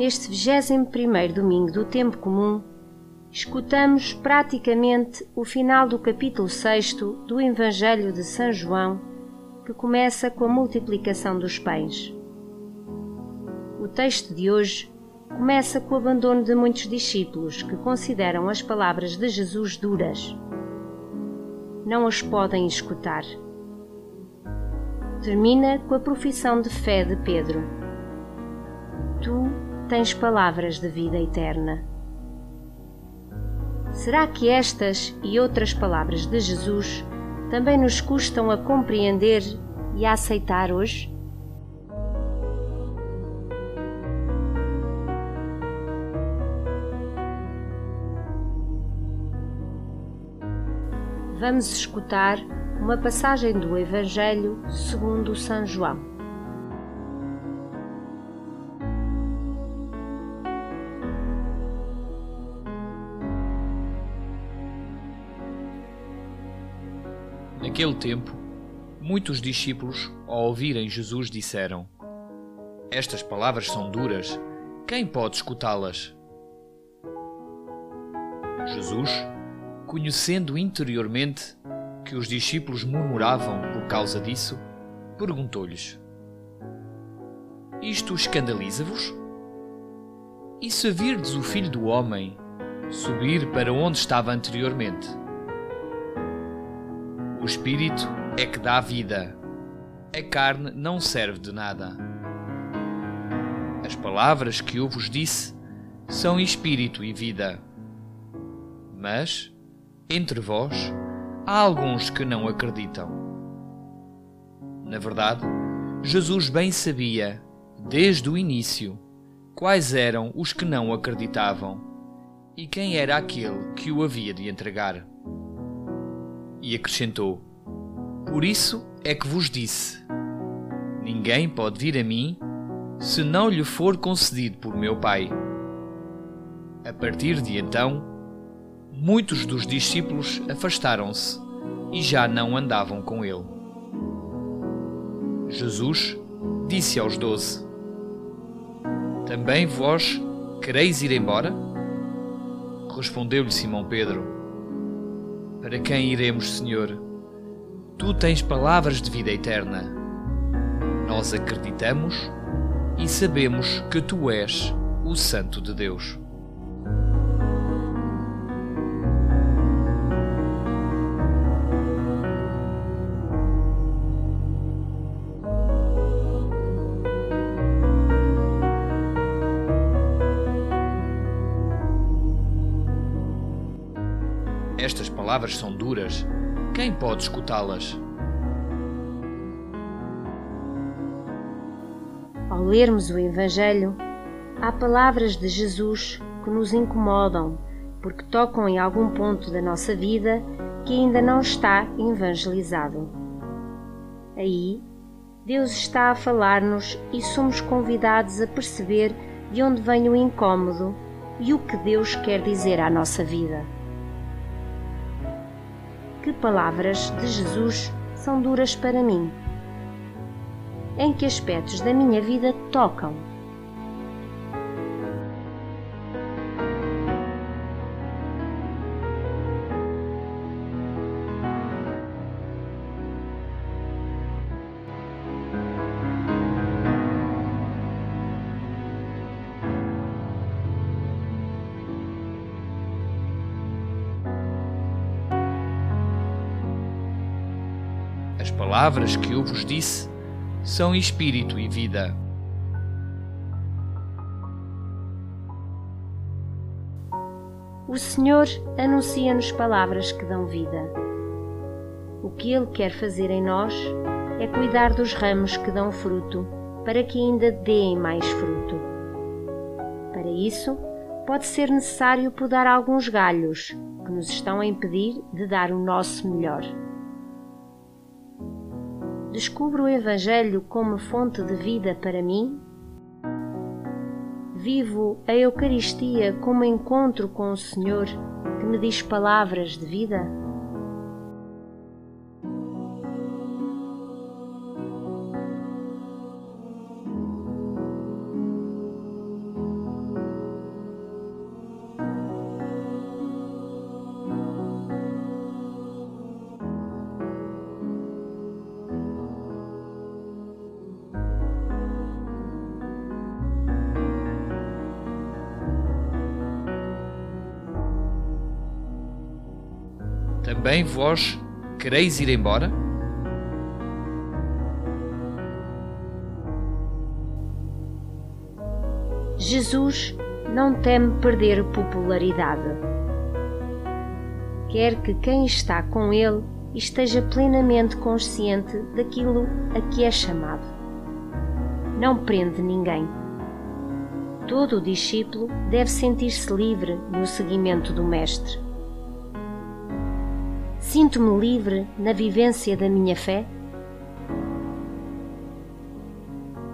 Neste 21 domingo do tempo comum, escutamos praticamente o final do capítulo 6 do Evangelho de São João, que começa com a multiplicação dos pães. O texto de hoje começa com o abandono de muitos discípulos que consideram as palavras de Jesus duras. Não as podem escutar. Termina com a profissão de fé de Pedro. Tu tens palavras de vida eterna. Será que estas e outras palavras de Jesus também nos custam a compreender e a aceitar hoje? Vamos escutar uma passagem do Evangelho segundo São João. Naquele tempo, muitos discípulos, ao ouvirem Jesus, disseram: Estas palavras são duras, quem pode escutá-las? Jesus, conhecendo interiormente que os discípulos murmuravam por causa disso, perguntou-lhes: Isto escandaliza-vos? E se virdes o filho do homem subir para onde estava anteriormente? O espírito é que dá vida. A carne não serve de nada. As palavras que eu vos disse são espírito e vida. Mas, entre vós, há alguns que não acreditam. Na verdade, Jesus bem sabia, desde o início, quais eram os que não acreditavam e quem era aquele que o havia de entregar. E acrescentou: Por isso é que vos disse: Ninguém pode vir a mim se não lhe for concedido por meu Pai. A partir de então, muitos dos discípulos afastaram-se e já não andavam com ele. Jesus disse aos doze: Também vós quereis ir embora? Respondeu-lhe Simão Pedro para quem iremos, Senhor? Tu tens palavras de vida eterna. Nós acreditamos e sabemos que tu és o Santo de Deus. Palavras são duras. Quem pode escutá-las? Ao lermos o Evangelho, há palavras de Jesus que nos incomodam porque tocam em algum ponto da nossa vida que ainda não está evangelizado. Aí, Deus está a falar-nos e somos convidados a perceber de onde vem o incômodo e o que Deus quer dizer à nossa vida que palavras de Jesus são duras para mim? Em que aspectos da minha vida tocam? Palavras que eu vos disse são espírito e vida. O Senhor anuncia-nos palavras que dão vida. O que Ele quer fazer em nós é cuidar dos ramos que dão fruto, para que ainda deem mais fruto. Para isso, pode ser necessário podar alguns galhos que nos estão a impedir de dar o nosso melhor. Descubro o Evangelho como fonte de vida para mim? Vivo a Eucaristia como encontro com o Senhor que me diz palavras de vida? Também vós quereis ir embora? Jesus não teme perder popularidade. Quer que quem está com ele esteja plenamente consciente daquilo a que é chamado. Não prende ninguém. Todo discípulo deve sentir-se livre no seguimento do Mestre. Sinto-me livre na vivência da minha fé?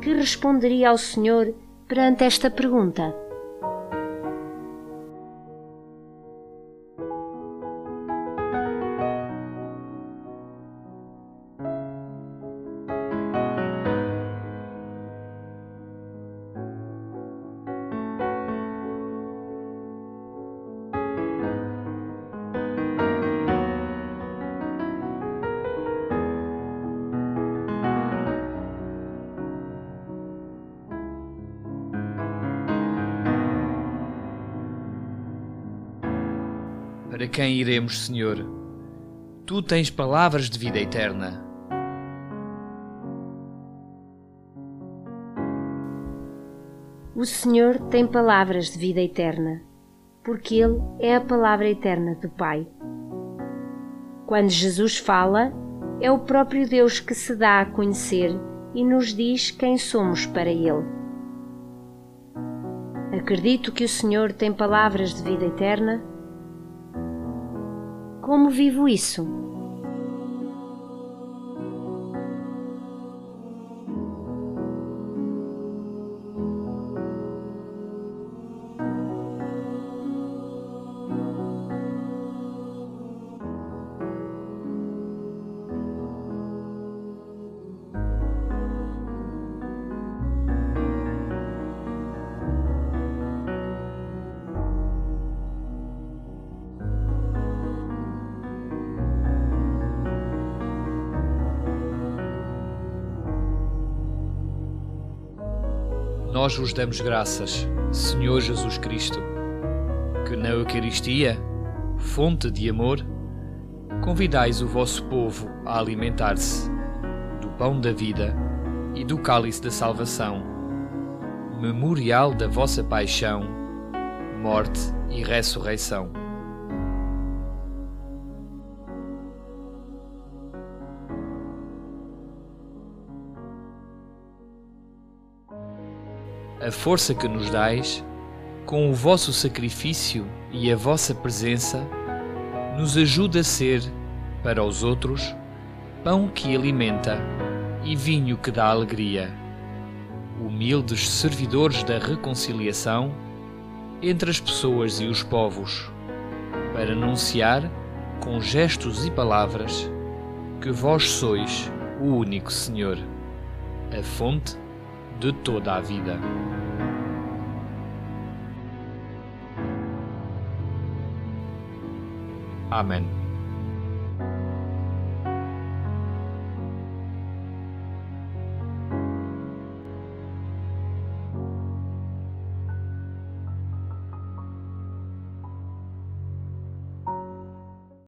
Que responderia ao Senhor perante esta pergunta? Para quem iremos, Senhor? Tu tens palavras de vida eterna. O Senhor tem palavras de vida eterna, porque Ele é a palavra eterna do Pai. Quando Jesus fala, é o próprio Deus que se dá a conhecer e nos diz quem somos para Ele. Acredito que o Senhor tem palavras de vida eterna como vivo isso? Nós vos damos graças, Senhor Jesus Cristo, que na Eucaristia, fonte de amor, convidais o vosso povo a alimentar-se do pão da vida e do cálice da salvação, memorial da vossa paixão, morte e ressurreição. A força que nos dais, com o vosso sacrifício e a vossa presença, nos ajuda a ser, para os outros, pão que alimenta e vinho que dá alegria. Humildes servidores da reconciliação entre as pessoas e os povos, para anunciar, com gestos e palavras, que vós sois o único Senhor, a fonte de toda a vida. Amen.